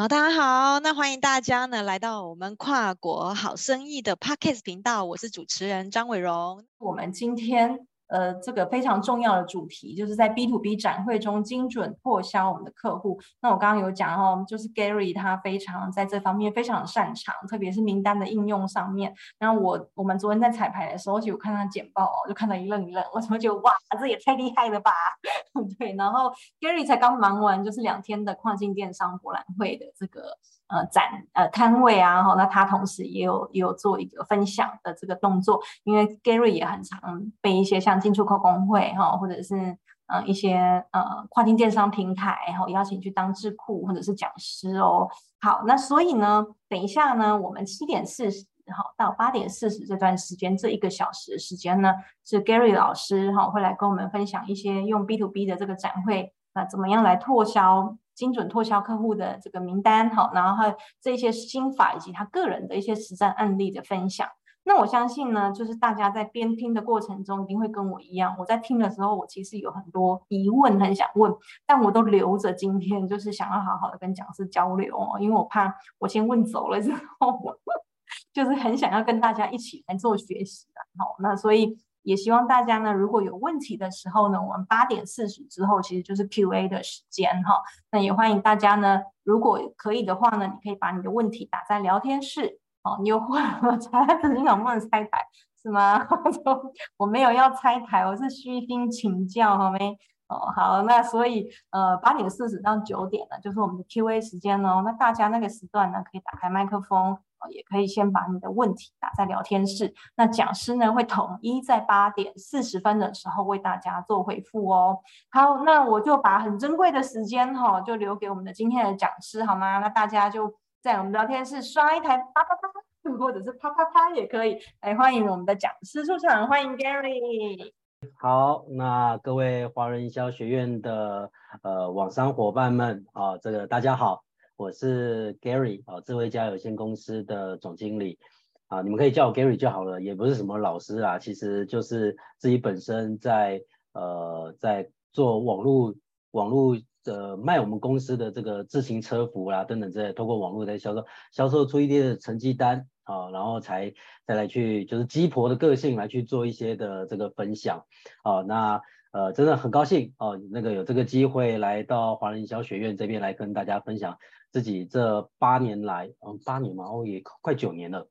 好，大家好，那欢迎大家呢来到我们跨国好生意的 Podcast 频道，我是主持人张伟荣。我们今天。呃，这个非常重要的主题就是在 B to B 展会中精准破销我们的客户。那我刚刚有讲哦，就是 Gary 他非常在这方面非常擅长，特别是名单的应用上面。然后我我们昨天在彩排的时候，就看他简报哦，就看到一愣一愣，我怎么觉得哇，这也太厉害了吧？对，然后 Gary 才刚忙完就是两天的跨境电商博览会的这个。呃，展呃摊位啊，哈，那他同时也有也有做一个分享的这个动作，因为 Gary 也很常被一些像进出口工会哈，或者是呃一些呃跨境电商平台，然后邀请去当智库或者是讲师哦。好，那所以呢，等一下呢，我们七点四十哈到八点四十这段时间，这一个小时的时间呢，是 Gary 老师哈会来跟我们分享一些用 B to B 的这个展会那，怎么样来拓销。精准拓销客户的这个名单，好，然后这些心法以及他个人的一些实战案例的分享。那我相信呢，就是大家在边听的过程中，一定会跟我一样。我在听的时候，我其实有很多疑问，很想问，但我都留着今天，就是想要好好的跟讲师交流哦，因为我怕我先问走了之后，就是很想要跟大家一起来做学习的。好，那所以。也希望大家呢，如果有问题的时候呢，我们八点四十之后其实就是 Q&A 的时间哈。那也欢迎大家呢，如果可以的话呢，你可以把你的问题打在聊天室哦。你有话 我猜，你能不能拆台是吗？我没有要拆台，我是虚心请教好没？哦，好，那所以呃，八点四十到九点呢，就是我们的 Q&A 时间哦。那大家那个时段呢，可以打开麦克风。也可以先把你的问题打在聊天室，那讲师呢会统一在八点四十分的时候为大家做回复哦。好，那我就把很珍贵的时间哈、哦，就留给我们的今天的讲师好吗？那大家就在我们聊天室刷一台啪啪啪，或者是啪啪啪也可以。来欢迎我们的讲师出场，欢迎 Gary。好，那各位华人营销学院的呃网商伙伴们啊，这个大家好。我是 Gary 啊，智慧家有限公司的总经理啊，你们可以叫我 Gary 就好了，也不是什么老师啦，其实就是自己本身在呃在做网络网络的卖我们公司的这个自行车服啦等等之类，透过网络在销售，销售出一定的成绩单啊，然后才再来去就是鸡婆的个性来去做一些的这个分享啊，那。呃，真的很高兴哦，那个有这个机会来到华人营销学院这边来跟大家分享自己这八年来，嗯，八年嘛，哦，也快九年了，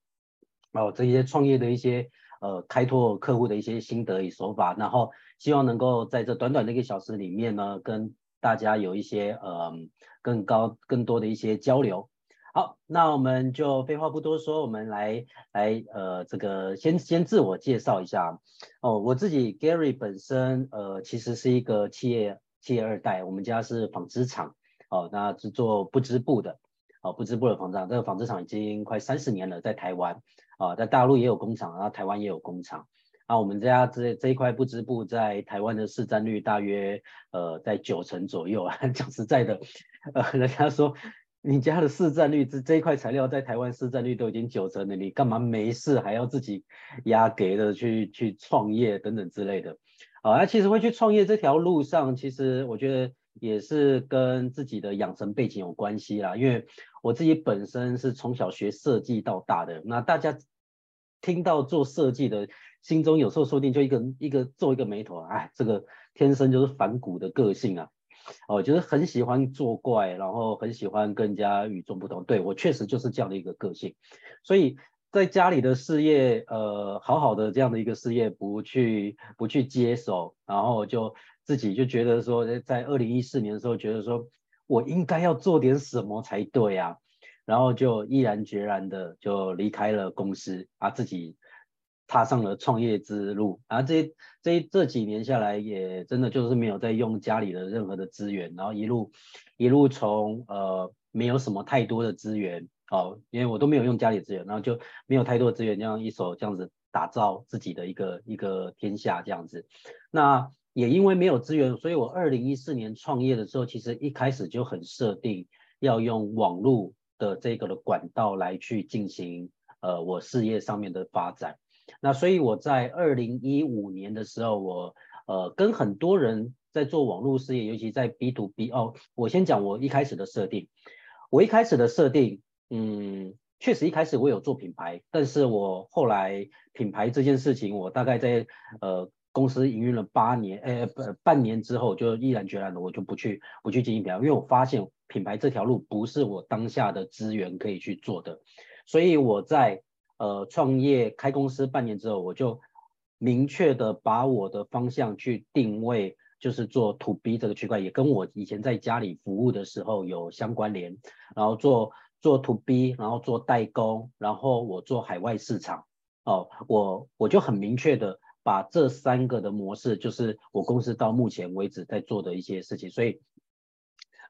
哦，这些创业的一些呃开拓客户的一些心得与手法，然后希望能够在这短短的一个小时里面呢，跟大家有一些呃更高更多的一些交流。好，那我们就废话不多说，我们来来呃，这个先先自我介绍一下哦。我自己 Gary 本身呃，其实是一个企业企业二代，我们家是纺织厂哦，那是做不织布的哦，不织布的纺织厂。这个纺织厂已经快三十年了，在台湾啊、在大陆也有工厂，然后台湾也有工厂。啊，我们家这这一块不织布在台湾的市占率大约呃在九成左右啊。讲实在的，呃，人家说。你家的市占率这这一块材料在台湾市占率都已经九成了，你干嘛没事还要自己压给的去去创业等等之类的？啊，那其实会去创业这条路上，其实我觉得也是跟自己的养成背景有关系啦。因为我自己本身是从小学设计到大的，那大家听到做设计的，心中有时候说不定就一个一个皱一个眉头，哎，这个天生就是反骨的个性啊。哦，就是很喜欢作怪，然后很喜欢跟人家与众不同。对，我确实就是这样的一个个性，所以在家里的事业，呃，好好的这样的一个事业不去不去接手，然后就自己就觉得说，在二零一四年的时候，觉得说我应该要做点什么才对啊，然后就毅然决然的就离开了公司啊，自己。踏上了创业之路，然后这这这几年下来，也真的就是没有再用家里的任何的资源，然后一路一路从呃没有什么太多的资源哦，因为我都没有用家里资源，然后就没有太多的资源，这样一手这样子打造自己的一个一个天下这样子。那也因为没有资源，所以我二零一四年创业的时候，其实一开始就很设定要用网络的这个的管道来去进行呃我事业上面的发展。那所以我在二零一五年的时候，我呃跟很多人在做网络事业，尤其在 B to B 哦。我先讲我一开始的设定，我一开始的设定，嗯，确实一开始我有做品牌，但是我后来品牌这件事情，我大概在呃公司营运了八年，呃半年之后，就毅然决然的我就不去不去经营品牌，因为我发现品牌这条路不是我当下的资源可以去做的，所以我在呃创业开公司半年之后，我就明确的把我的方向去定位。就是做 to B 这个区块，也跟我以前在家里服务的时候有相关联。然后做做 to B，然后做代工，然后我做海外市场。哦，我我就很明确的把这三个的模式，就是我公司到目前为止在做的一些事情。所以，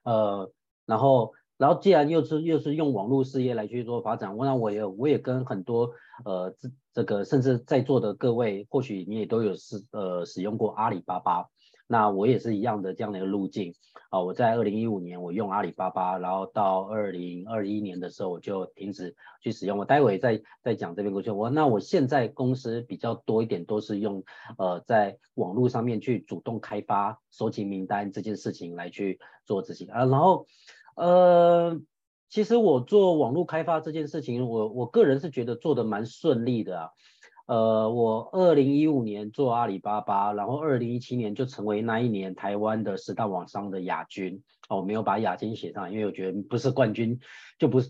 呃，然后然后既然又是又是用网络事业来去做发展，我那我也我也跟很多呃这这个甚至在座的各位，或许你也都有使呃使用过阿里巴巴。那我也是一样的这样的一个路径啊，我在二零一五年我用阿里巴巴，然后到二零二一年的时候我就停止去使用。我待会再再讲这边过去。我那我现在公司比较多一点都是用呃在网络上面去主动开发、收集名单这件事情来去做执行啊。然后呃，其实我做网络开发这件事情，我我个人是觉得做的蛮顺利的啊。呃，我二零一五年做阿里巴巴，然后二零一七年就成为那一年台湾的十大网商的亚军。哦，我没有把亚军写上，因为我觉得不是冠军就不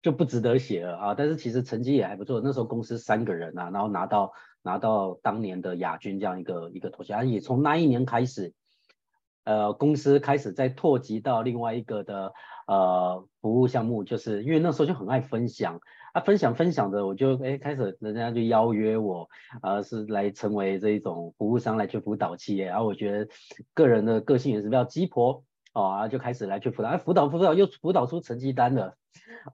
就不值得写了啊。但是其实成绩也还不错，那时候公司三个人啊，然后拿到拿到当年的亚军这样一个一个头衔。也从那一年开始，呃，公司开始在拓及到另外一个的呃服务项目，就是因为那时候就很爱分享。啊，分享分享的，我就哎开始人家就邀约我，呃，是来成为这一种服务商来去辅导企业，然后我觉得个人的个性也是比较鸡婆，哦，然后就开始来去辅导，哎，辅导辅导又辅导出成绩单了，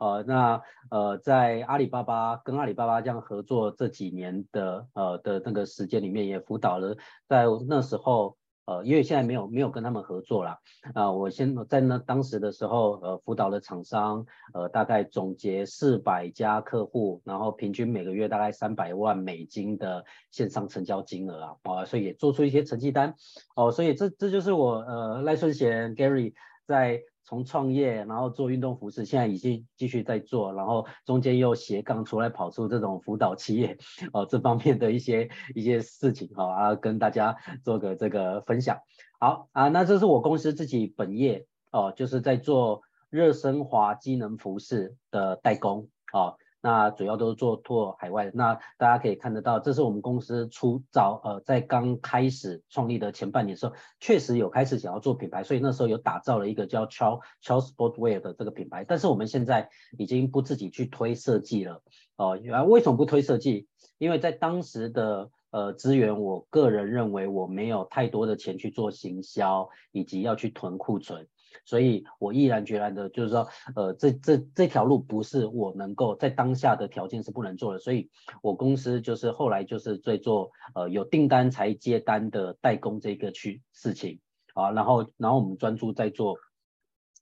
呃，那呃在阿里巴巴跟阿里巴巴这样合作这几年的呃的那个时间里面，也辅导了在那时候。呃，因为现在没有没有跟他们合作了，啊、呃，我先在那当时的时候，呃，辅导的厂商，呃，大概总结四百家客户，然后平均每个月大概三百万美金的线上成交金额啊，啊、所以也做出一些成绩单，哦、所以这这就是我呃赖顺贤 Gary 在。从创业，然后做运动服饰，现在已经继续在做，然后中间又斜杠出来跑出这种辅导企业，哦、这方面的一些一些事情，哈、啊，跟大家做个这个分享。好啊，那这是我公司自己本业哦，就是在做热升华机能服饰的代工，哦。那主要都是做拓海外，那大家可以看得到，这是我们公司初早呃在刚开始创立的前半年的时候，确实有开始想要做品牌，所以那时候有打造了一个叫 Child Child Sportswear 的这个品牌，但是我们现在已经不自己去推设计了哦。原来为什么不推设计？因为在当时的呃资源，我个人认为我没有太多的钱去做行销，以及要去囤库存。所以，我毅然决然的，就是说，呃，这这这条路不是我能够在当下的条件是不能做的，所以我公司就是后来就是在做，呃，有订单才接单的代工这个区事情啊，然后然后我们专注在做，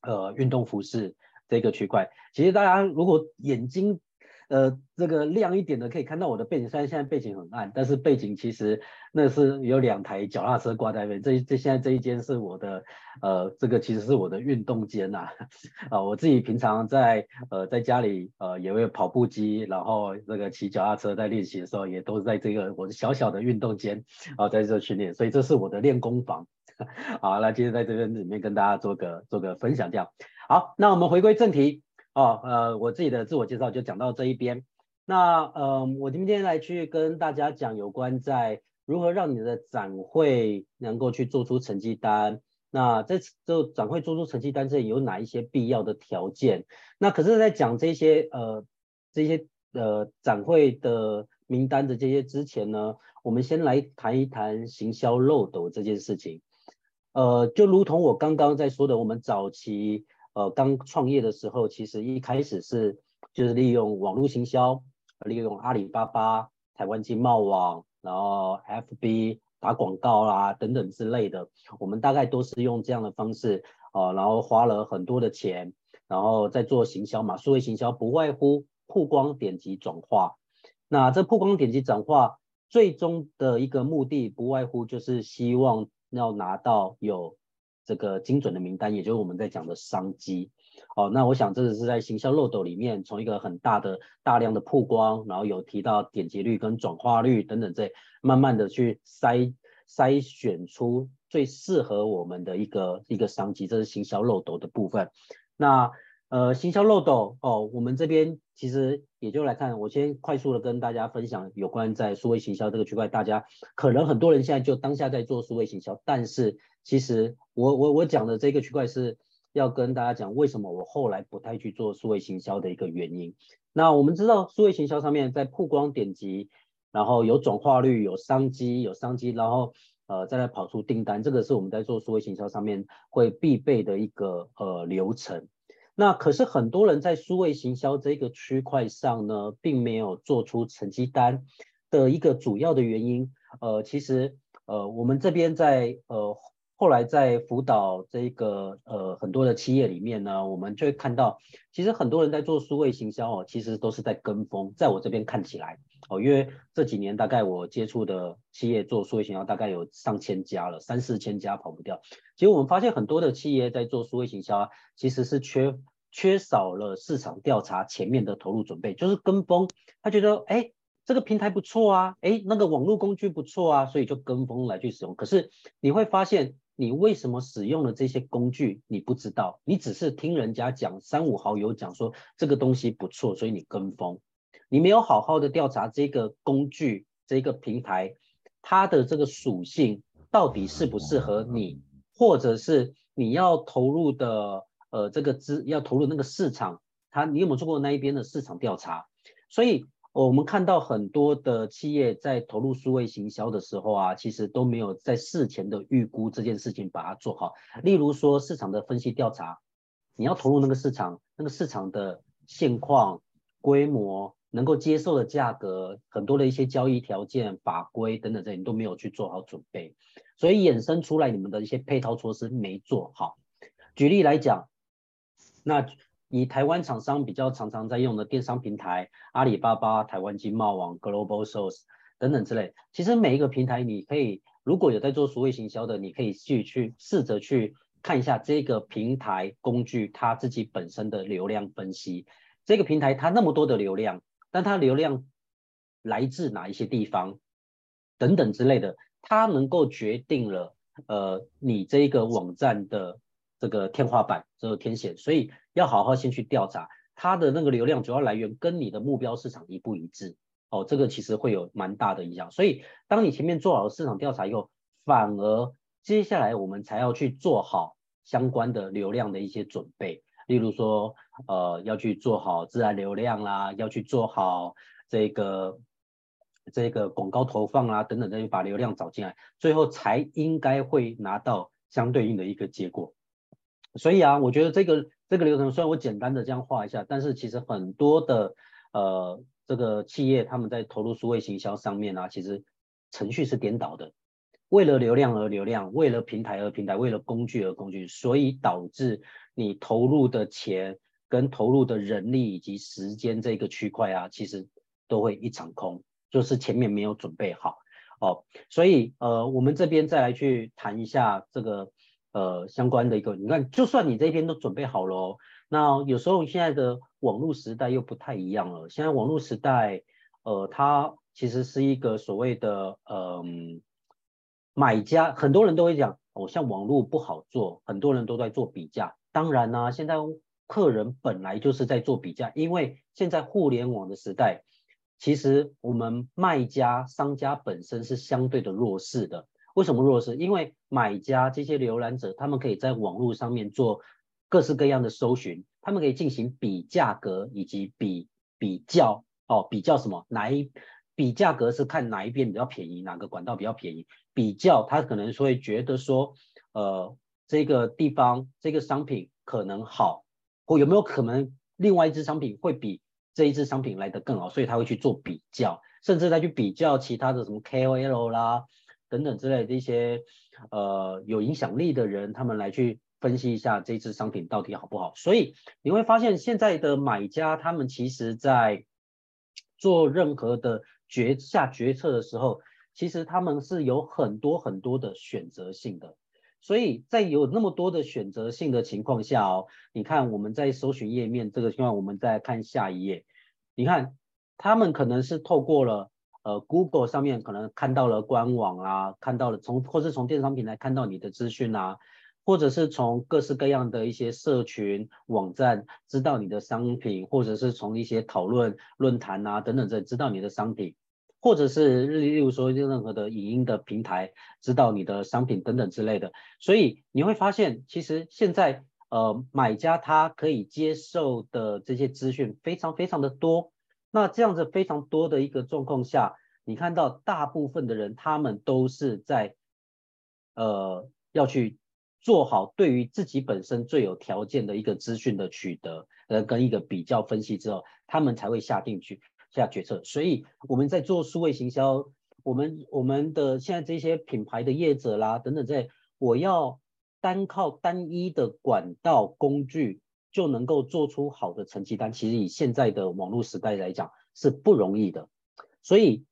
呃，运动服饰这个区块。其实大家如果眼睛。呃，这个亮一点的可以看到我的背景，虽然现在背景很暗，但是背景其实那是有两台脚踏车挂在那边。这这现在这一间是我的，呃，这个其实是我的运动间呐，啊，我自己平常在呃在家里呃也会跑步机，然后这个骑脚踏车在练习的时候，也都是在这个我的小小的运动间啊在这训练，所以这是我的练功房。好，那今天在这边里面跟大家做个做个分享，这样。好，那我们回归正题。哦，呃，我自己的自我介绍就讲到这一边。那，呃，我今天来去跟大家讲有关在如何让你的展会能够去做出成绩单。那在这展会做出成绩单这里有哪一些必要的条件？那可是，在讲这些呃这些呃展会的名单的这些之前呢，我们先来谈一谈行销漏斗这件事情。呃，就如同我刚刚在说的，我们早期。呃，刚创业的时候，其实一开始是就是利用网络行销，利用阿里巴巴、台湾经贸网，然后 FB 打广告啦等等之类的，我们大概都是用这样的方式，呃，然后花了很多的钱，然后在做行销嘛。数位行销不外乎曝光、点击、转化。那这曝光、点击、转化，最终的一个目的不外乎就是希望要拿到有。这个精准的名单，也就是我们在讲的商机哦，那我想这个是在行销漏斗里面，从一个很大的大量的曝光，然后有提到点击率跟转化率等等这，慢慢的去筛筛选出最适合我们的一个一个商机，这是行销漏斗的部分。那呃，行销漏斗哦，我们这边其实也就来看，我先快速的跟大家分享有关在数位行销这个区块，大家可能很多人现在就当下在做数位行销，但是其实我我我讲的这个区块是要跟大家讲为什么我后来不太去做数位行销的一个原因。那我们知道数位行销上面在曝光点击，然后有转化率、有商机、有商机，然后呃再来跑出订单，这个是我们在做数位行销上面会必备的一个呃流程。那可是很多人在数位行销这个区块上呢，并没有做出成绩单的一个主要的原因。呃，其实呃，我们这边在呃后来在辅导这个呃很多的企业里面呢，我们就会看到，其实很多人在做数位行销哦，其实都是在跟风。在我这边看起来哦，因为这几年大概我接触的企业做数位行销大概有上千家了，三四千家跑不掉。其实我们发现很多的企业在做数位行销啊，其实是缺缺少了市场调查前面的投入准备，就是跟风。他觉得哎，这个平台不错啊，哎，那个网络工具不错啊，所以就跟风来去使用。可是你会发现，你为什么使用了这些工具，你不知道，你只是听人家讲，三五好友讲说这个东西不错，所以你跟风。你没有好好的调查这个工具、这个平台，它的这个属性到底适不适合你。或者是你要投入的，呃，这个资要投入那个市场，它你有没有做过那一边的市场调查？所以我们看到很多的企业在投入数位行销的时候啊，其实都没有在事前的预估这件事情把它做好。例如说市场的分析调查，你要投入那个市场，那个市场的现况、规模。能够接受的价格，很多的一些交易条件、法规等等这些，你都没有去做好准备，所以衍生出来你们的一些配套措施没做好。举例来讲，那以台湾厂商比较常常在用的电商平台，阿里巴巴、台湾经贸网、Global Source 等等之类，其实每一个平台你可以，如果有在做数位行销的，你可以去去试着去看一下这个平台工具它自己本身的流量分析，这个平台它那么多的流量。但它流量来自哪一些地方，等等之类的，它能够决定了呃你这一个网站的这个天花板，这个天线，所以要好好先去调查它的那个流量主要来源跟你的目标市场一不一致哦，这个其实会有蛮大的影响。所以当你前面做好了市场调查以后，反而接下来我们才要去做好相关的流量的一些准备。例如说，呃，要去做好自然流量啦，要去做好这个这个广告投放啊，等等的，把流量找进来，最后才应该会拿到相对应的一个结果。所以啊，我觉得这个这个流程虽然我简单的这样画一下，但是其实很多的呃这个企业他们在投入数位行销上面啊，其实程序是颠倒的。为了流量而流量，为了平台而平台，为了工具而工具，所以导致你投入的钱跟投入的人力以及时间这个区块啊，其实都会一场空，就是前面没有准备好哦。所以呃，我们这边再来去谈一下这个呃相关的一个，你看，就算你这边都准备好了哦，那有时候现在的网络时代又不太一样了。现在网络时代，呃，它其实是一个所谓的嗯。买家很多人都会讲，哦，像网络不好做，很多人都在做比价。当然呢、现在客人本来就是在做比价，因为现在互联网的时代，其实我们卖家、商家本身是相对的弱势的。为什么弱势？因为买家这些浏览者，他们可以在网络上面做各式各样的搜寻，他们可以进行比价格以及比比较，哦，比较什么？哪一？比价格是看哪一边比较便宜，哪个管道比较便宜。比较他可能会觉得说，呃，这个地方这个商品可能好，或有没有可能另外一支商品会比这一支商品来得更好，所以他会去做比较，甚至再去比较其他的什么 KOL 啦等等之类的一些呃有影响力的人，他们来去分析一下这支商品到底好不好。所以你会发现现在的买家他们其实在做任何的。决下决策的时候，其实他们是有很多很多的选择性的，所以在有那么多的选择性的情况下哦，你看我们在搜寻页面这个情况，我们再看下一页，你看他们可能是透过了呃 Google 上面可能看到了官网啊，看到了从或是从电商平台看到你的资讯啊，或者是从各式各样的一些社群网站知道你的商品，或者是从一些讨论论坛啊等等这知道你的商品。或者是例如说任何的影音的平台知道你的商品等等之类的，所以你会发现，其实现在呃买家他可以接受的这些资讯非常非常的多。那这样子非常多的一个状况下，你看到大部分的人他们都是在呃要去做好对于自己本身最有条件的一个资讯的取得，呃跟一个比较分析之后，他们才会下定去。下决策，所以我们在做数位行销，我们我们的现在这些品牌的业者啦等等，在我要单靠单一的管道工具就能够做出好的成绩单，其实以现在的网络时代来讲是不容易的，所以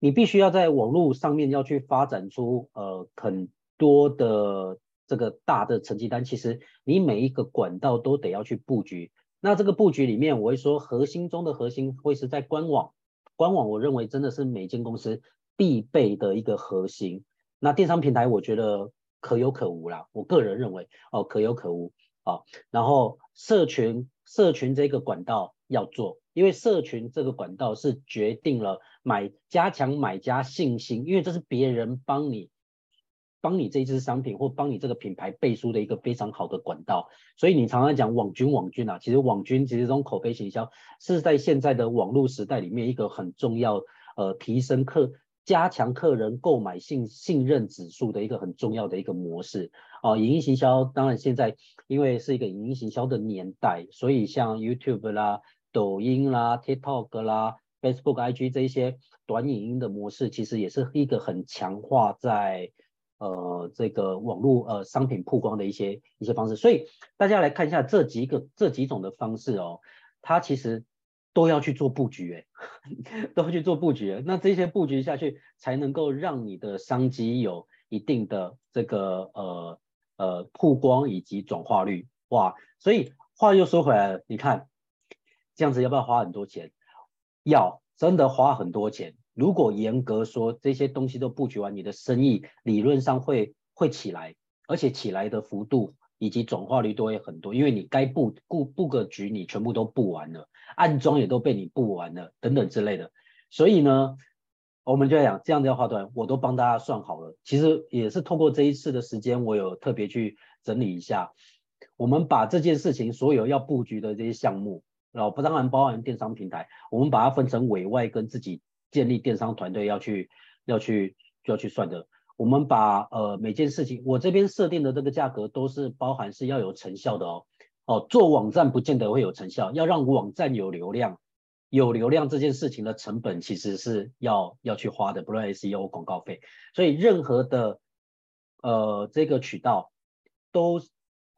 你必须要在网络上面要去发展出呃很多的这个大的成绩单，其实你每一个管道都得要去布局。那这个布局里面，我会说核心中的核心会是在官网。官网我认为真的是每间公司必备的一个核心。那电商平台我觉得可有可无啦，我个人认为哦可有可无啊。然后社群社群这个管道要做，因为社群这个管道是决定了买加强买家信心，因为这是别人帮你。帮你这一支商品或帮你这个品牌背书的一个非常好的管道，所以你常常讲网军网军啊，其实网军其实这种口碑行销是在现在的网络时代里面一个很重要呃提升客加强客人购买信信任指数的一个很重要的一个模式哦、影音行销当然现在因为是一个影音行销的年代，所以像 YouTube 啦、抖音啦、TikTok 啦、Facebook、IG 这一些短影音的模式，其实也是一个很强化在。呃，这个网络呃商品曝光的一些一些方式，所以大家来看一下这几个这几种的方式哦，它其实都要去做布局诶，都要去做布局。那这些布局下去，才能够让你的商机有一定的这个呃呃曝光以及转化率哇。所以话又说回来了，你看这样子要不要花很多钱？要，真的花很多钱。如果严格说，这些东西都布局完，你的生意理论上会会起来，而且起来的幅度以及转化率都会很多，因为你该布布布个局，你全部都布完了，暗装也都被你布完了，等等之类的。所以呢，我们就讲这样子要花多少，我都帮大家算好了。其实也是透过这一次的时间，我有特别去整理一下，我们把这件事情所有要布局的这些项目，然后不当然包含电商平台，我们把它分成委外跟自己。建立电商团队要去要去要去算的，我们把呃每件事情，我这边设定的这个价格都是包含是要有成效的哦。哦，做网站不见得会有成效，要让网站有流量，有流量这件事情的成本其实是要要去花的，不论 SEO 广告费，所以任何的呃这个渠道都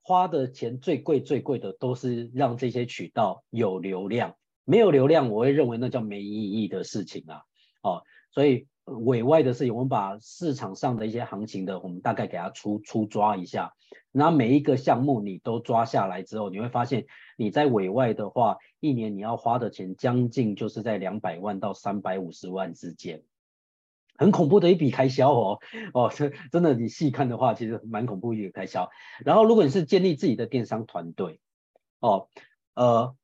花的钱最贵最贵的都是让这些渠道有流量。没有流量，我会认为那叫没意义的事情啊，哦，所以委外的事情，我们把市场上的一些行情的，我们大概给它粗粗抓一下，那每一个项目你都抓下来之后，你会发现你在委外的话，一年你要花的钱将近就是在两百万到三百五十万之间，很恐怖的一笔开销哦，哦，这真的你细看的话，其实蛮恐怖一笔开销。然后如果你是建立自己的电商团队，哦，呃。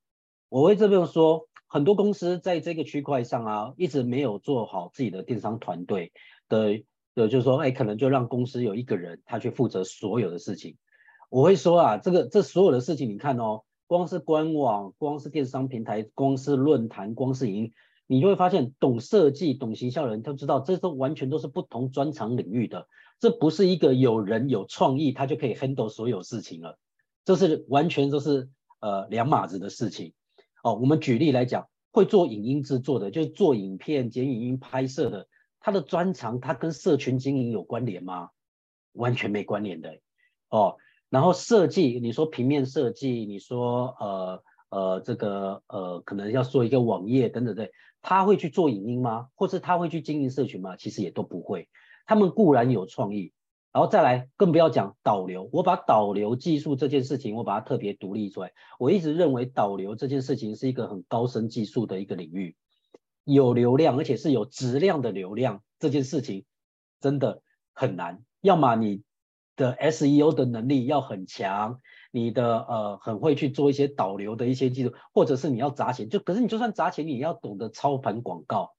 我会这边说，很多公司在这个区块上啊，一直没有做好自己的电商团队的，的就是说，哎，可能就让公司有一个人他去负责所有的事情。我会说啊，这个这所有的事情，你看哦，光是官网，光是电商平台，光是论坛，光是营，你就会发现，懂设计、懂行销的人都知道，这都完全都是不同专长领域的，这不是一个有人有创意他就可以 handle 所有事情了，这是完全都是呃两码子的事情。哦，我们举例来讲，会做影音制作的，就是做影片、剪影音拍摄的，他的专长，他跟社群经营有关联吗？完全没关联的。哦，然后设计，你说平面设计，你说呃呃这个呃可能要做一个网页等等的，他会去做影音吗？或是他会去经营社群吗？其实也都不会。他们固然有创意，然后再来更不要讲导流，我把导流技术这件事情，我把它特别独立出来。我一直认为导流这件事情是一个很高深技术的一个领域，有流量而且是有质量的流量这件事情真的很难。要么你的 SEO 的能力要很强，你的呃很会去做一些导流的一些技术，或者是你要砸钱，就可是你就算砸钱，你也要懂得操盘广告，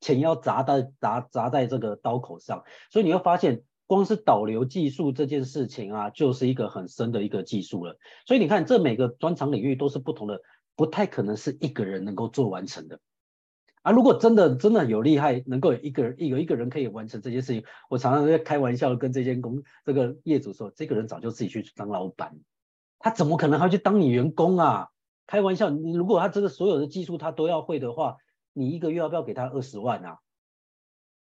钱要砸在砸砸在这个刀口上，所以你会发现。光是导流技术这件事情啊，就是一个很深的一个技术了。所以你看，这每个专长领域都是不同的，不太可能是一个人能够做完成的。啊，如果真的真的有厉害，能够有一个人有一个人可以完成这件事情，我常常在开玩笑跟这间公这个业主说，这个人早就自己去当老板，他怎么可能还去当你员工啊？开玩笑，你如果他这个所有的技术他都要会的话，你一个月要不要给他二十万啊？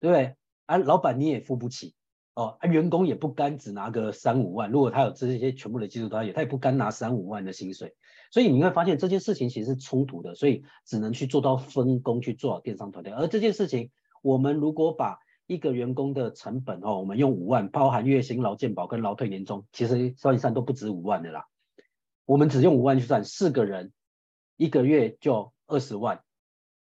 对不对？啊，老板你也付不起。哦，员工也不甘只拿个三五万，如果他有这些全部的技术他也他也不甘拿三五万的薪水，所以你会发现这件事情其实是冲突的，所以只能去做到分工去做好电商团队。而这件事情，我们如果把一个员工的成本哦，我们用五万，包含月薪、劳健保跟劳退年终，其实算一算都不止五万的啦。我们只用五万去算，四个人一个月就二十万，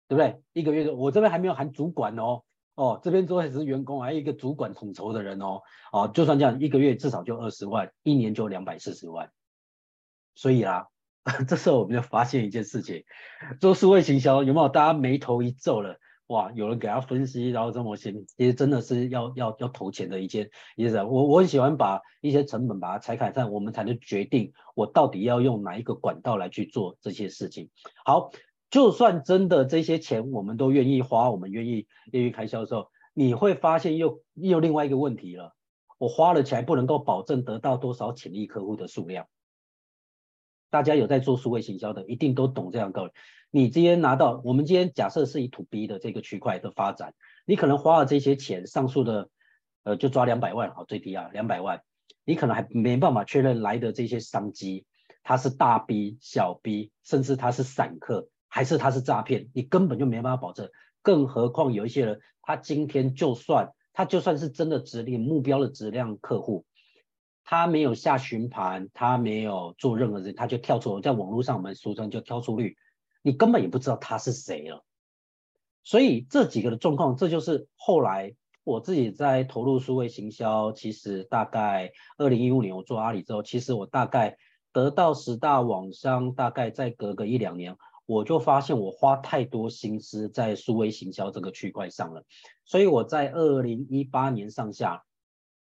对不对？一个月我这边还没有含主管哦。哦，这边做的是员工，还有一个主管统筹的人哦。哦，就算这样，一个月至少就二十万，一年就两百四十万。所以啊，这时候我们就发现一件事情：做数位行销有没有？大家眉头一皱了，哇，有人给他分析，然后这么些，其实真的是要要要投钱的一件一件事。我我很喜欢把一些成本把它拆开，这样我们才能决定我到底要用哪一个管道来去做这些事情。好。就算真的这些钱我们都愿意花，我们愿意愿意开销的时候，你会发现又又另外一个问题了。我花了钱不能够保证得到多少潜力客户的数量。大家有在做数位行销的，一定都懂这样道理。你今天拿到，我们今天假设是以 to B 的这个区块的发展，你可能花了这些钱，上述的呃就抓两百万好，最低啊两百万，你可能还没办法确认来的这些商机，它是大 B 小 B，甚至它是散客。还是他是诈骗，你根本就没办法保证。更何况有一些人，他今天就算他就算是真的指令目标的质量客户，他没有下询盘，他没有做任何事，他就跳出，在网络上我们俗称就跳出率，你根本也不知道他是谁了。所以这几个的状况，这就是后来我自己在投入数位行销，其实大概二零一五年我做阿里之后，其实我大概得到十大网商，大概再隔个一两年。我就发现我花太多心思在数位行销这个区块上了，所以我在二零一八年上下，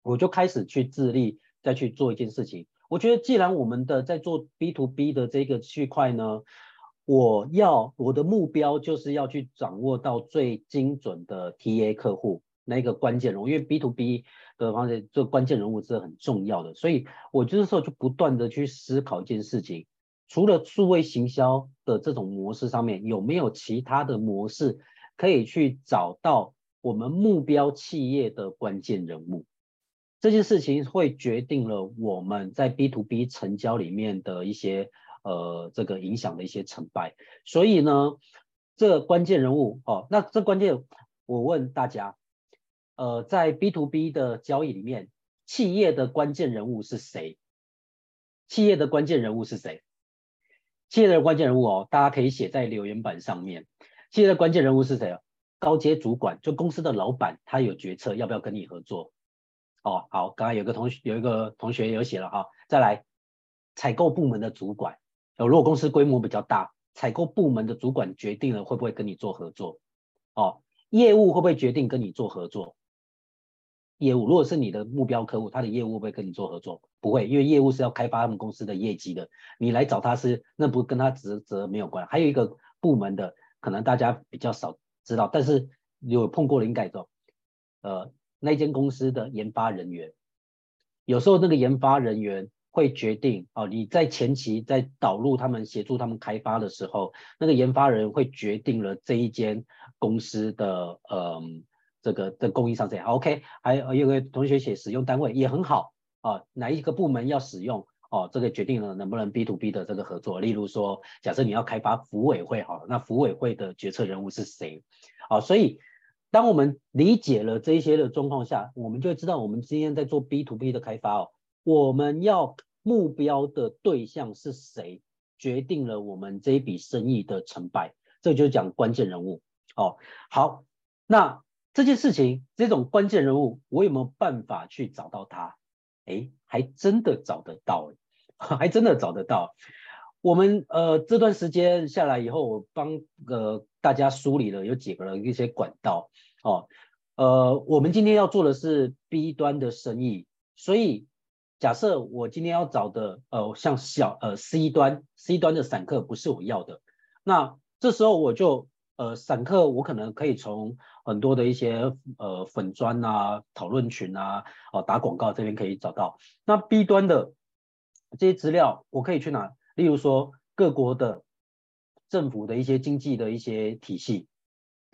我就开始去自立，再去做一件事情。我觉得既然我们的在做 B to B 的这个区块呢，我要我的目标就是要去掌握到最精准的 TA 客户那个关键人物，因为 B to B 的方式这关键人物是很重要的，所以我就是说就不断的去思考一件事情。除了数位行销的这种模式上面，有没有其他的模式可以去找到我们目标企业的关键人物？这件事情会决定了我们在 B to B 成交里面的一些呃这个影响的一些成败。所以呢，这个关键人物哦，那这关键我问大家，呃，在 B to B 的交易里面，企业的关键人物是谁？企业的关键人物是谁？企业的关键人物哦，大家可以写在留言板上面。企业的关键人物是谁？高阶主管，就公司的老板，他有决策要不要跟你合作。哦，好，刚刚有个同学有一个同学有写了哈，再来，采购部门的主管，如果公司规模比较大，采购部门的主管决定了会不会跟你做合作。哦，业务会不会决定跟你做合作？业务如果是你的目标客户，他的业务会跟你做合作？不会，因为业务是要开发他们公司的业绩的。你来找他是那不跟他职责没有关。还有一个部门的，可能大家比较少知道，但是有碰过的应该都，呃，那间公司的研发人员，有时候那个研发人员会决定哦，你在前期在导入他们协助他们开发的时候，那个研发人会决定了这一间公司的呃。这个的供应商这样，OK，还有有个同学写使用单位也很好啊，哪一个部门要使用哦，这个决定了能不能 B to B 的这个合作。例如说，假设你要开发福委会好了，那福委会的决策人物是谁？好，所以当我们理解了这些的状况下，我们就知道我们今天在做 B to B 的开发哦，我们要目标的对象是谁，决定了我们这一笔生意的成败。这就是讲关键人物哦。好，那这件事情这种关键人物，我有没有办法去找到他？哎，还真的找得到，还真的找得到。我们呃这段时间下来以后，我帮呃大家梳理了有几个人一些管道哦。呃，我们今天要做的是 B 端的生意，所以假设我今天要找的呃像小呃 C 端 C 端的散客不是我要的，那这时候我就呃散客我可能可以从很多的一些呃粉砖啊讨论群啊哦打广告这边可以找到。那 B 端的这些资料我可以去哪？例如说，各国的政府的一些经济的一些体系，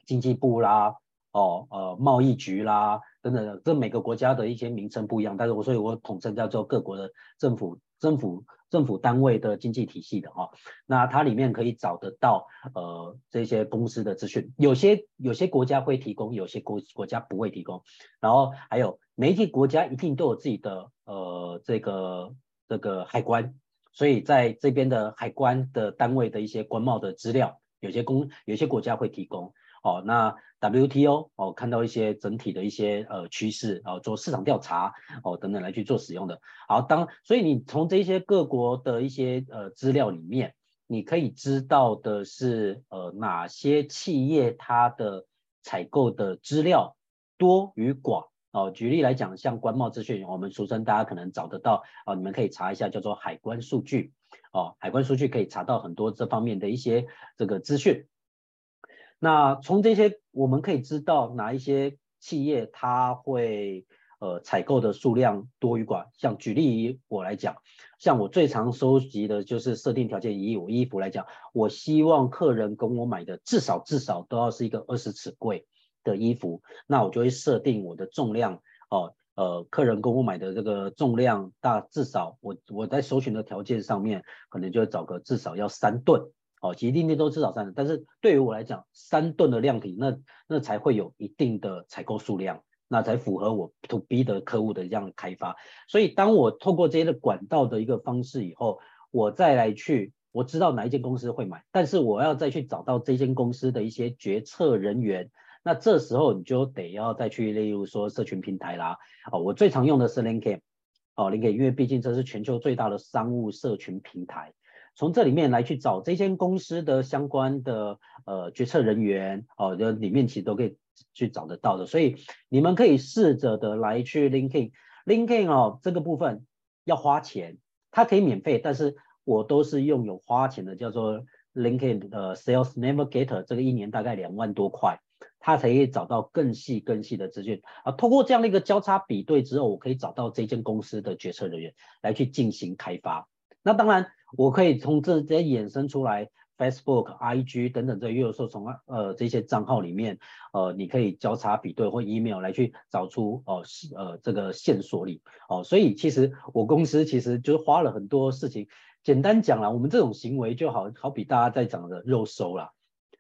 经济部啦，哦，呃，贸易局啦，等等，这每个国家的一些名称不一样，但是我所以我统称叫做各国的政府、政府、政府单位的经济体系的哈、哦。那它里面可以找得到呃这些公司的资讯，有些有些国家会提供，有些国国家不会提供。然后还有每一个国家一定都有自己的呃这个这个海关。所以在这边的海关的单位的一些官贸的资料，有些公有些国家会提供哦。那 WTO 哦，看到一些整体的一些呃趋势然哦，做市场调查哦等等来去做使用的。好，当所以你从这些各国的一些呃资料里面，你可以知道的是呃哪些企业它的采购的资料多与寡。哦，举例来讲，像官贸资讯，我们俗称大家可能找得到哦，你们可以查一下叫做海关数据哦，海关数据可以查到很多这方面的一些这个资讯。那从这些我们可以知道哪一些企业它会呃采购的数量多与寡。像举例以我来讲，像我最常收集的就是设定条件，以我衣服来讲，我希望客人跟我买的至少至少都要是一个二十尺柜。的衣服，那我就会设定我的重量哦，呃，客人跟我买的这个重量大，至少我我在搜寻的条件上面，可能就会找个至少要三吨哦，其实一定都至少三吨，但是对于我来讲，三顿的量体，那那才会有一定的采购数量，那才符合我 to B 的客户的这样的开发。所以当我透过这些的管道的一个方式以后，我再来去，我知道哪一间公司会买，但是我要再去找到这间公司的一些决策人员。那这时候你就得要再去，例如说社群平台啦，哦，我最常用的是 LinkedIn，哦，LinkedIn，因为毕竟这是全球最大的商务社群平台，从这里面来去找这间公司的相关的呃决策人员，哦，就里面其实都可以去找得到的，所以你们可以试着的来去 LinkedIn，LinkedIn 哦，这个部分要花钱，它可以免费，但是我都是用有花钱的，叫做 LinkedIn 的 Sales Navigator，这个一年大概两万多块。它才可以找到更细、更细的资讯啊。通过这样的一个交叉比对之后，我可以找到这间公司的决策人员来去进行开发。那当然，我可以从这些衍生出来，Facebook、IG 等等这，又有时候从呃这些账号里面，呃，你可以交叉比对或 email 来去找出哦呃，呃这个线索里哦。所以其实我公司其实就是花了很多事情。简单讲啦，我们这种行为就好好比大家在讲的肉搜啦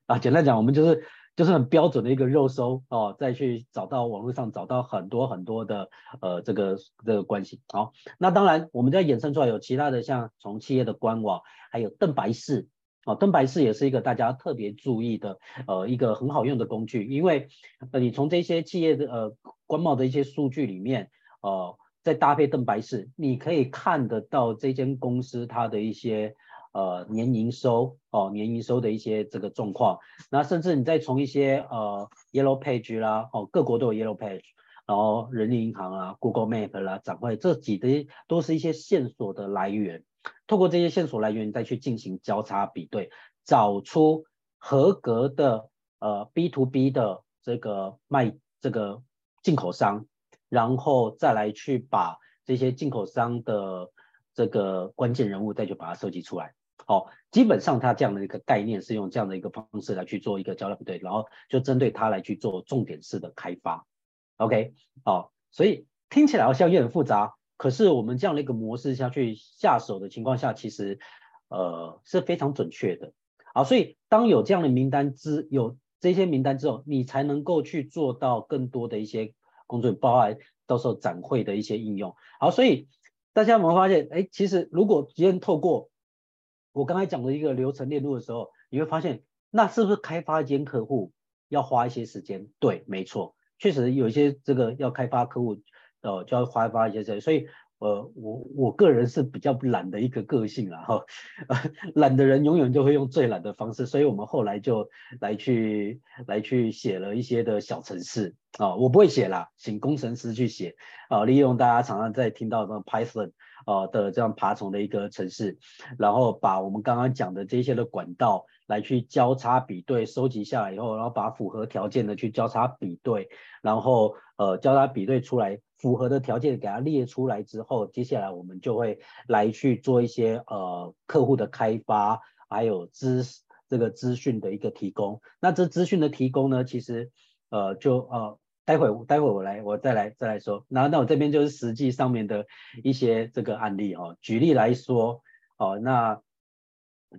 啊。简单讲，我们就是。就是很标准的一个肉搜哦，再去找到网络上找到很多很多的呃这个这个关系。好，那当然我们在衍生出来有其他的，像从企业的官网，还有登白氏哦，登白氏也是一个大家特别注意的呃一个很好用的工具，因为呃你从这些企业的呃官贸的一些数据里面呃再搭配登白氏，你可以看得到这间公司它的一些。呃，年营收哦，年营收的一些这个状况，那甚至你再从一些呃 Yellow Page 啦，哦，各国都有 Yellow Page，然后人力银行啊，Google Map 啦，展会这几的都是一些线索的来源，透过这些线索来源再去进行交叉比对，找出合格的呃 B to B 的这个卖这个进口商，然后再来去把这些进口商的这个关键人物再去把它收集出来。哦，基本上它这样的一个概念是用这样的一个方式来去做一个交流对，然后就针对它来去做重点式的开发。OK，哦，所以听起来好像有点复杂，可是我们这样的一个模式下去下手的情况下，其实呃是非常准确的。好，所以当有这样的名单之有这些名单之后，你才能够去做到更多的一些工作，包含到时候展会的一些应用。好，所以大家有没有发现，哎，其实如果今天透过我刚才讲的一个流程链路的时候，你会发现，那是不是开发一间客户要花一些时间？对，没错，确实有一些这个要开发客户，呃，就要开发一些时间，所以。呃，我我个人是比较懒的一个个性啦，哈，懒的人永远就会用最懒的方式，所以我们后来就来去来去写了一些的小程式啊，我不会写啦，请工程师去写啊，利用大家常常在听到的 Python 呃的这样爬虫的一个城市，然后把我们刚刚讲的这些的管道来去交叉比对，收集下来以后，然后把符合条件的去交叉比对，然后呃交叉比对出来。符合的条件给它列出来之后，接下来我们就会来去做一些呃客户的开发，还有资这个资讯的一个提供。那这资讯的提供呢，其实呃就呃待会待会我来我再来再来说。那那我这边就是实际上面的一些这个案例哦。举例来说哦，那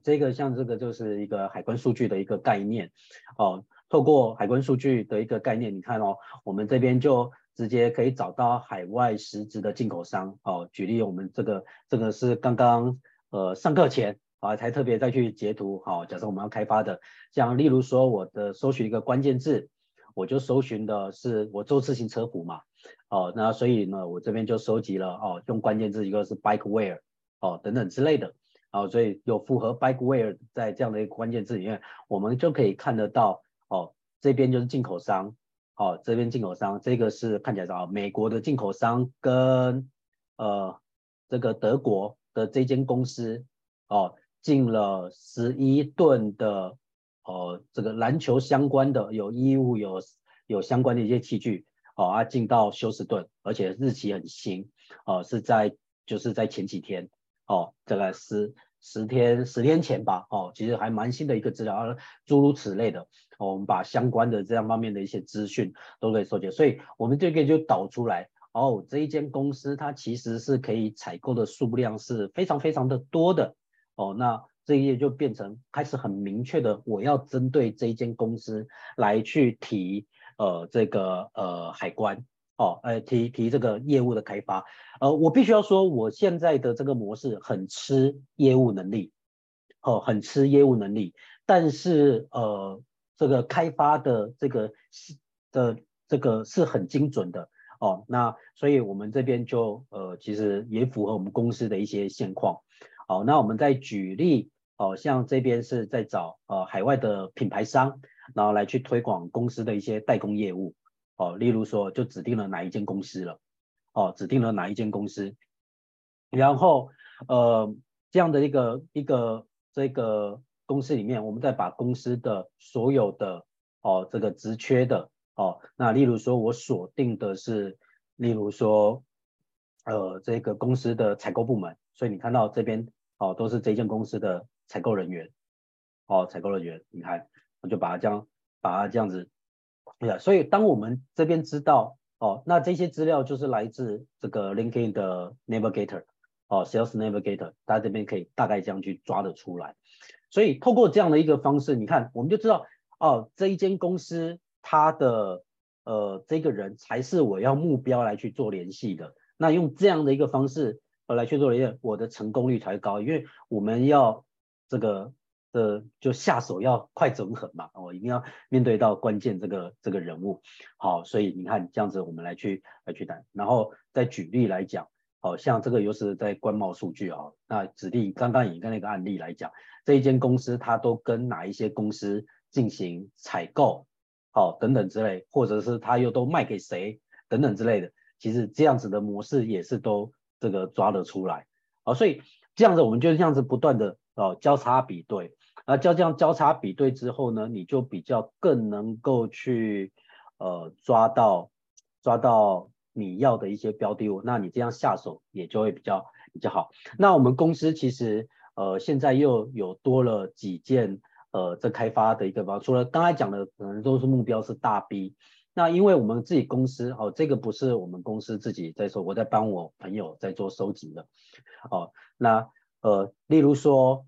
这个像这个就是一个海关数据的一个概念哦。透过海关数据的一个概念，你看哦，我们这边就。直接可以找到海外实质的进口商哦。举例，我们这个这个是刚刚呃上课前啊才特别再去截图好。假设我们要开发的，像例如说我的搜寻一个关键字，我就搜寻的是我做自行车服嘛哦。那所以呢，我这边就收集了哦，用关键字一个是 bike wear 哦等等之类的哦。所以有符合 bike wear 在这样的一个关键字里面，我们就可以看得到哦，这边就是进口商。哦，这边进口商，这个是看起来是啊，美国的进口商跟呃这个德国的这间公司哦进了十一吨的哦这个篮球相关的有衣物有有相关的一些器具哦，啊进到休斯顿，而且日期很新哦，是在就是在前几天哦，这个是。十天十天前吧，哦，其实还蛮新的一个资料，诸如此类的，哦，我们把相关的这样方面的一些资讯都可以收集，所以我们这个就导出来，哦，这一间公司它其实是可以采购的数量是非常非常的多的，哦，那这一页就变成开始很明确的，我要针对这一间公司来去提，呃，这个呃海关。哦，呃，提提这个业务的开发，呃，我必须要说，我现在的这个模式很吃业务能力，哦，很吃业务能力，但是呃，这个开发的这个是的这个是很精准的，哦，那所以我们这边就呃，其实也符合我们公司的一些现况，好，那我们再举例，哦，像这边是在找呃海外的品牌商，然后来去推广公司的一些代工业务。哦，例如说，就指定了哪一间公司了，哦，指定了哪一间公司，然后呃，这样的一个一个这个公司里面，我们再把公司的所有的哦这个职缺的哦，那例如说我锁定的是，例如说呃这个公司的采购部门，所以你看到这边哦都是这间公司的采购人员，哦采购人员，你看我就把它这样把它这样子。对啊，所以当我们这边知道哦，那这些资料就是来自这个 LinkedIn 的 Navigator 哦，Sales Navigator，大家这边可以大概这样去抓得出来。所以透过这样的一个方式，你看我们就知道哦，这一间公司它的呃这个人才是我要目标来去做联系的。那用这样的一个方式来去做联系，我的成功率才高，因为我们要这个。的就下手要快准狠嘛，我、一定要面对到关键这个这个人物，好，所以你看这样子我们来去来去谈，然后再举例来讲，好像这个又是在官贸数据啊、那指定刚刚以跟那个案例来讲，这一间公司它都跟哪一些公司进行采购，好等等之类，或者是它又都卖给谁等等之类的，其实这样子的模式也是都这个抓得出来，好，所以这样子我们就这样子不断的哦交叉比对。啊交这样交叉比对之后呢，你就比较更能够去呃抓到抓到你要的一些标的物，那你这样下手也就会比较比较好。那我们公司其实呃现在又有多了几件呃这开发的一个包，除了刚才讲的可能都是目标是大 B，那因为我们自己公司哦，这个不是我们公司自己在说，我在帮我朋友在做收集的哦。那呃例如说。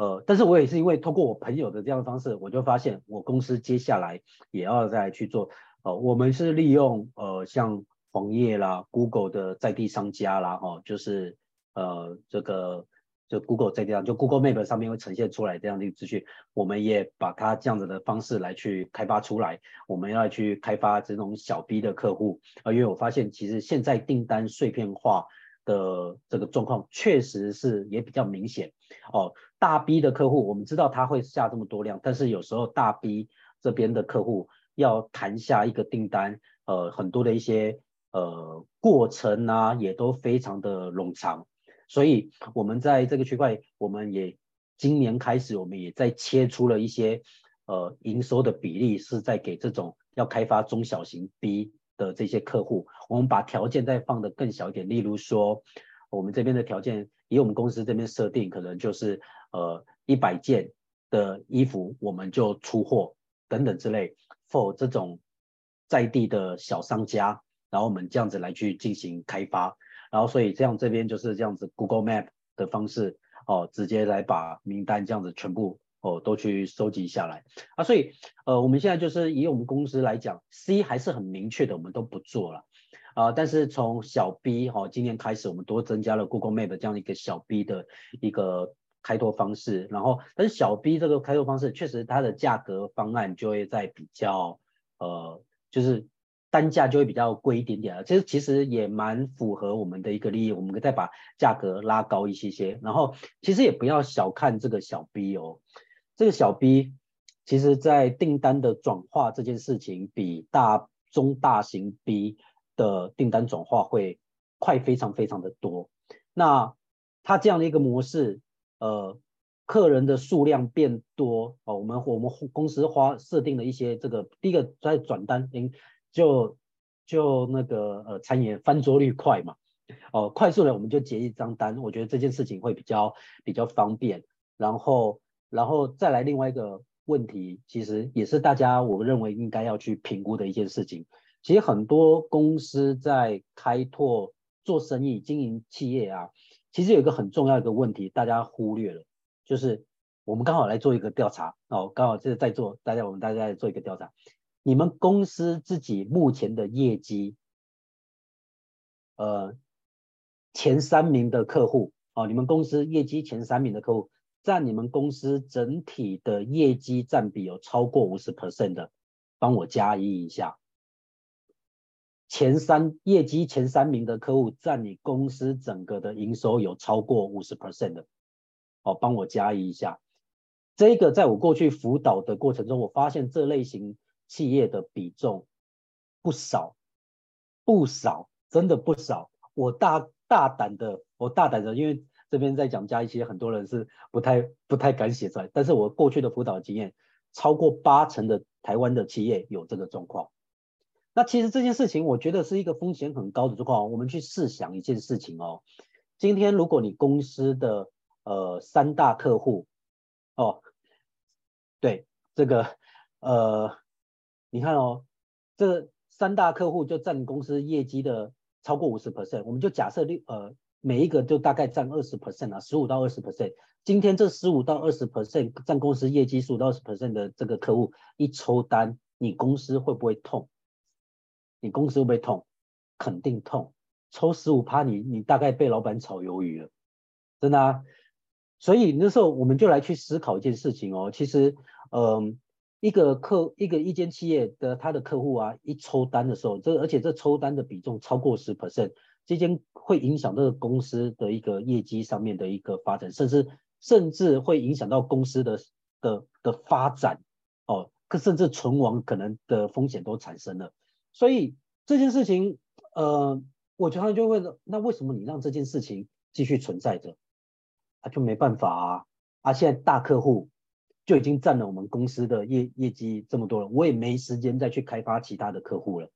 呃，但是我也是因为通过我朋友的这样的方式，我就发现我公司接下来也要再去做。呃，我们是利用呃像黄页啦、Google 的在地商家啦，哈、哦，就是呃这个。就 Google 这样，就 Google Map 上面会呈现出来这样的一个资讯，我们也把它这样子的方式来去开发出来。我们要去开发这种小 B 的客户，啊，因为我发现其实现在订单碎片化的这个状况确实是也比较明显。哦，大 B 的客户我们知道他会下这么多量，但是有时候大 B 这边的客户要谈下一个订单，呃，很多的一些呃过程啊，也都非常的冗长。所以，我们在这个区块，我们也今年开始，我们也在切出了一些呃营收的比例，是在给这种要开发中小型 B 的这些客户，我们把条件再放得更小一点。例如说，我们这边的条件，以我们公司这边设定，可能就是呃一百件的衣服，我们就出货等等之类，for 这种在地的小商家，然后我们这样子来去进行开发。然后，所以这样这边就是这样子，Google Map 的方式哦，直接来把名单这样子全部哦都去收集下来啊。所以呃，我们现在就是以我们公司来讲，C 还是很明确的，我们都不做了啊。但是从小 B 哈、哦，今年开始我们多增加了 Google Map 这样一个小 B 的一个开拓方式。然后，但是小 B 这个开拓方式确实它的价格方案就会在比较呃，就是。单价就会比较贵一点点了，其实其实也蛮符合我们的一个利益，我们可以再把价格拉高一些些，然后其实也不要小看这个小 B 哦，这个小 B 其实在订单的转化这件事情，比大中大型 B 的订单转化会快非常非常的多。那它这样的一个模式，呃，客人的数量变多哦，我们我们公司花设定了一些这个第一个在转单，就就那个呃，餐饮翻桌率快嘛，哦，快速的我们就结一张单，我觉得这件事情会比较比较方便。然后然后再来另外一个问题，其实也是大家我认为应该要去评估的一件事情。其实很多公司在开拓做生意、经营企业啊，其实有一个很重要的一个问题，大家忽略了，就是我们刚好来做一个调查哦，刚好就是在做大家我们大家来做一个调查。你们公司自己目前的业绩，呃，前三名的客户哦，你们公司业绩前三名的客户，占你们公司整体的业绩占比有超过五十 percent 的，帮我加一一下。前三业绩前三名的客户占你公司整个的营收有超过五十 percent 的，哦，帮我加一一下。这个在我过去辅导的过程中，我发现这类型。企业的比重不少，不少，真的不少。我大大胆的，我大胆的，因为这边在讲加一些，很多人是不太不太敢写出来。但是我过去的辅导经验，超过八成的台湾的企业有这个状况。那其实这件事情，我觉得是一个风险很高的状况。我们去试想一件事情哦，今天如果你公司的呃三大客户哦，对这个呃。你看哦，这三大客户就占公司业绩的超过五十 percent，我们就假设六呃每一个就大概占二十 percent 啊，十五到二十 percent。今天这十五到二十 percent 占公司业绩十五到二十 percent 的这个客户一抽单，你公司会不会痛？你公司会不会痛？肯定痛。抽十五趴，你你大概被老板炒鱿鱼了，真的啊。所以那时候我们就来去思考一件事情哦，其实嗯。一个客一个一间企业的他的客户啊，一抽单的时候，这而且这抽单的比重超过十 percent，这间会影响这个公司的一个业绩上面的一个发展，甚至甚至会影响到公司的的的发展哦，甚至存亡可能的风险都产生了。所以这件事情，呃，我觉得他就会，那为什么你让这件事情继续存在着？啊，就没办法啊，啊，现在大客户。就已经占了我们公司的业业绩这么多了，我也没时间再去开发其他的客户了。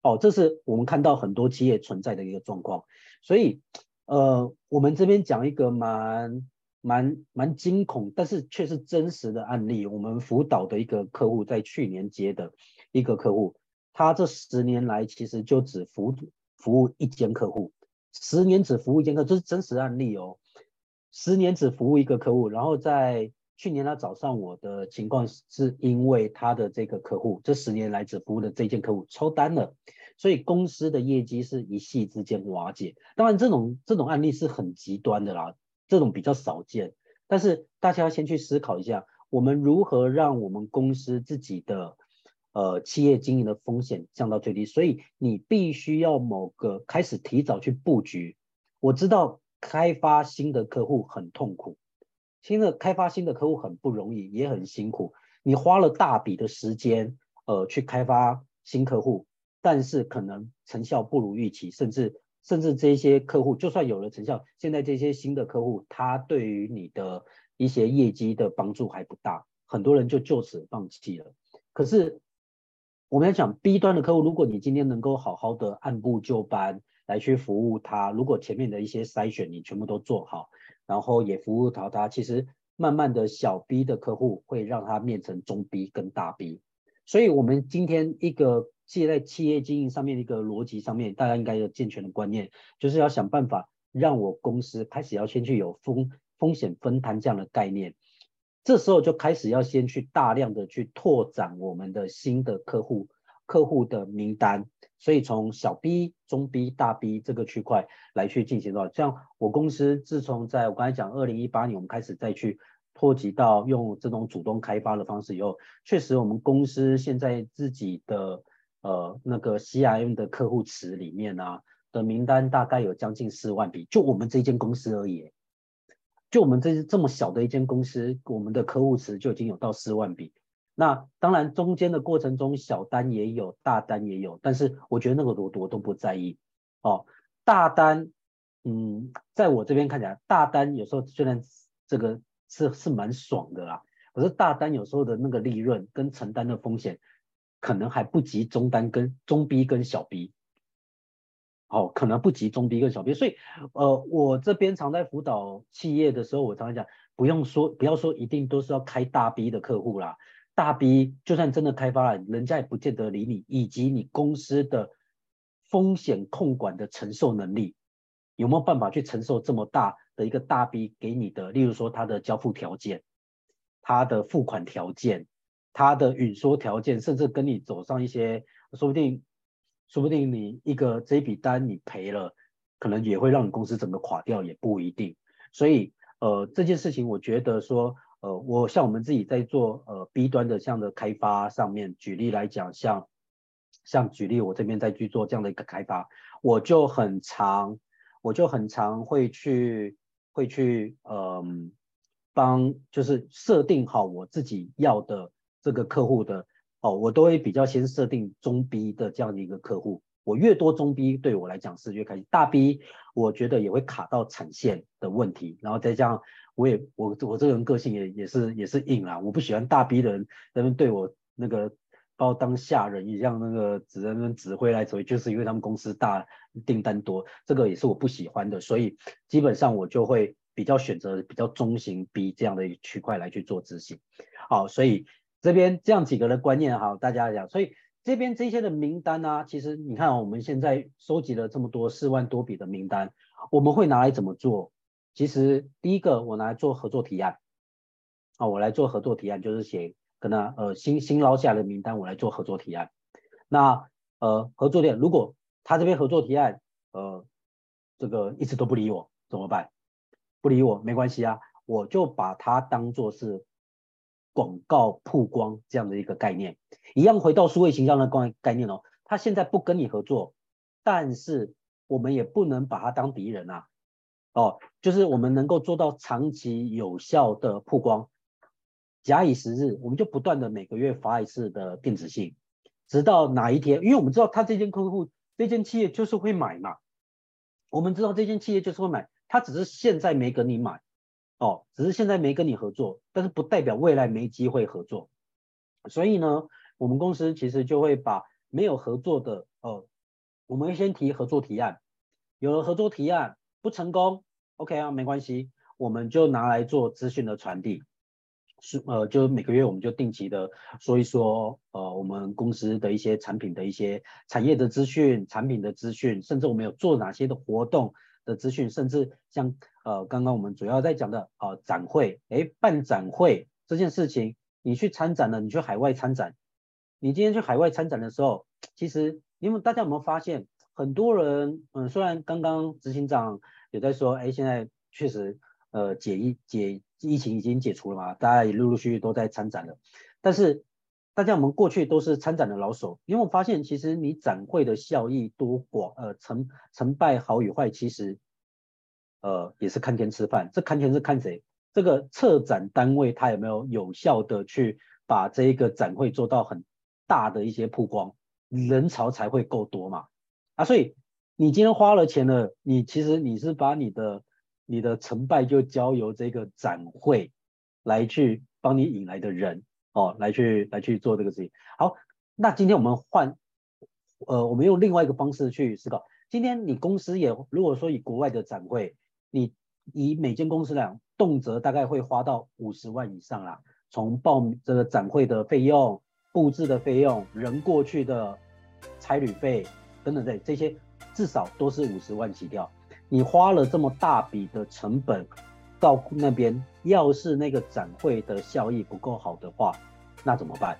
哦，这是我们看到很多企业存在的一个状况。所以，呃，我们这边讲一个蛮蛮蛮惊恐，但是却是真实的案例。我们辅导的一个客户，在去年接的一个客户，他这十年来其实就只服服务一间客户，十年只服务一间客户，这是真实案例哦。十年只服务一个客户，然后在去年他找上我的情况是因为他的这个客户这十年来只服务的这一件客户抽单了，所以公司的业绩是一夕之间瓦解。当然这种这种案例是很极端的啦，这种比较少见。但是大家要先去思考一下，我们如何让我们公司自己的呃企业经营的风险降到最低。所以你必须要某个开始提早去布局。我知道。开发新的客户很痛苦，新的开发新的客户很不容易，也很辛苦。你花了大笔的时间，呃，去开发新客户，但是可能成效不如预期，甚至甚至这些客户就算有了成效，现在这些新的客户，他对于你的一些业绩的帮助还不大，很多人就就此放弃了。可是我们要讲 B 端的客户，如果你今天能够好好的按部就班。来去服务他，如果前面的一些筛选你全部都做好，然后也服务到他，其实慢慢的小 B 的客户会让他变成中 B 跟大 B。所以，我们今天一个企业在企业经营上面的一个逻辑上面，大家应该有健全的观念，就是要想办法让我公司开始要先去有风风险分摊这样的概念，这时候就开始要先去大量的去拓展我们的新的客户客户的名单。所以从小 B、中 B、大 B 这个区块来去进行的话，像我公司自从在我刚才讲二零一八年，我们开始再去拓及到用这种主动开发的方式以后，确实我们公司现在自己的呃那个 CRM 的客户池里面啊的名单大概有将近四万笔，就我们这间公司而已，就我们这这么小的一间公司，我们的客户池就已经有到四万笔。那当然，中间的过程中，小单也有，大单也有，但是我觉得那个多多都不在意哦。大单，嗯，在我这边看起来，大单有时候虽然这个是是蛮爽的啦，可是大单有时候的那个利润跟承担的风险，可能还不及中单跟中 B 跟小 B，哦，可能不及中 B 跟小 B。所以，呃，我这边常在辅导企业的时候，我常常讲，不用说，不要说一定都是要开大 B 的客户啦。大 B 就算真的开发了，人家也不见得理你，以及你公司的风险控管的承受能力，有没有办法去承受这么大的一个大 B 给你的？例如说他的交付条件、他的付款条件、他的允说条件，甚至跟你走上一些，说不定，说不定你一个这笔单你赔了，可能也会让你公司整个垮掉，也不一定。所以，呃，这件事情我觉得说。呃，我像我们自己在做呃 B 端的这样的开发上面，举例来讲，像像举例我这边在去做这样的一个开发，我就很常，我就很常会去会去嗯、帮就是设定好我自己要的这个客户的哦，我都会比较先设定中 B 的这样的一个客户，我越多中 B 对我来讲是越开心，大 B 我觉得也会卡到产线的问题，然后再这样。我也我我这个人个性也也是也是硬啦，我不喜欢大 B 的人在那对我那个把我当下人一样，那个指人指挥来指挥，就是因为他们公司大订单多，这个也是我不喜欢的，所以基本上我就会比较选择比较中型 B 这样的区块来去做执行。好，所以这边这样几个的观念哈，大家讲，所以这边这些的名单呢、啊，其实你看我们现在收集了这么多四万多笔的名单，我们会拿来怎么做？其实第一个我拿来做合作提案，啊，我来做合作提案就是写跟他呃新新捞下来的名单，我来做合作提案。那呃合作店如果他这边合作提案呃这个一直都不理我怎么办？不理我没关系啊，我就把它当做是广告曝光这样的一个概念，一样回到数位形象的概概念哦。他现在不跟你合作，但是我们也不能把他当敌人啊。哦，就是我们能够做到长期有效的曝光，假以时日，我们就不断的每个月发一次的电子信，直到哪一天，因为我们知道他这间客户、这间企业就是会买嘛，我们知道这间企业就是会买，他只是现在没跟你买，哦，只是现在没跟你合作，但是不代表未来没机会合作，所以呢，我们公司其实就会把没有合作的，哦，我们先提合作提案，有了合作提案。不成功，OK 啊，没关系，我们就拿来做资讯的传递，是呃，就每个月我们就定期的说一说，呃，我们公司的一些产品的一些产业的资讯、产品的资讯，甚至我们有做哪些的活动，的资讯，甚至像呃刚刚我们主要在讲的啊、呃、展会，哎办展会这件事情，你去参展了，你去海外参展，你今天去海外参展的时候，其实因为大家有没有发现，很多人嗯虽然刚刚执行长也在说，哎现在确实呃解疫解疫情已经解除了嘛，大家也陆陆续续都在参展了，但是。大家我们过去都是参展的老手，因为我发现其实你展会的效益多寡，呃，成成败好与坏，其实呃也是看天吃饭。这看天是看谁？这个策展单位他有没有有效的去把这一个展会做到很大的一些曝光，人潮才会够多嘛。啊，所以你今天花了钱了，你其实你是把你的你的成败就交由这个展会来去帮你引来的人。哦，来去来去做这个事情。好，那今天我们换，呃，我们用另外一个方式去思考。今天你公司也如果说以国外的展会，你以每间公司来讲，动辄大概会花到五十万以上啦。从报这个展会的费用、布置的费用、人过去的差旅费等等这这些，至少都是五十万起跳。你花了这么大笔的成本。到那边，要是那个展会的效益不够好的话，那怎么办？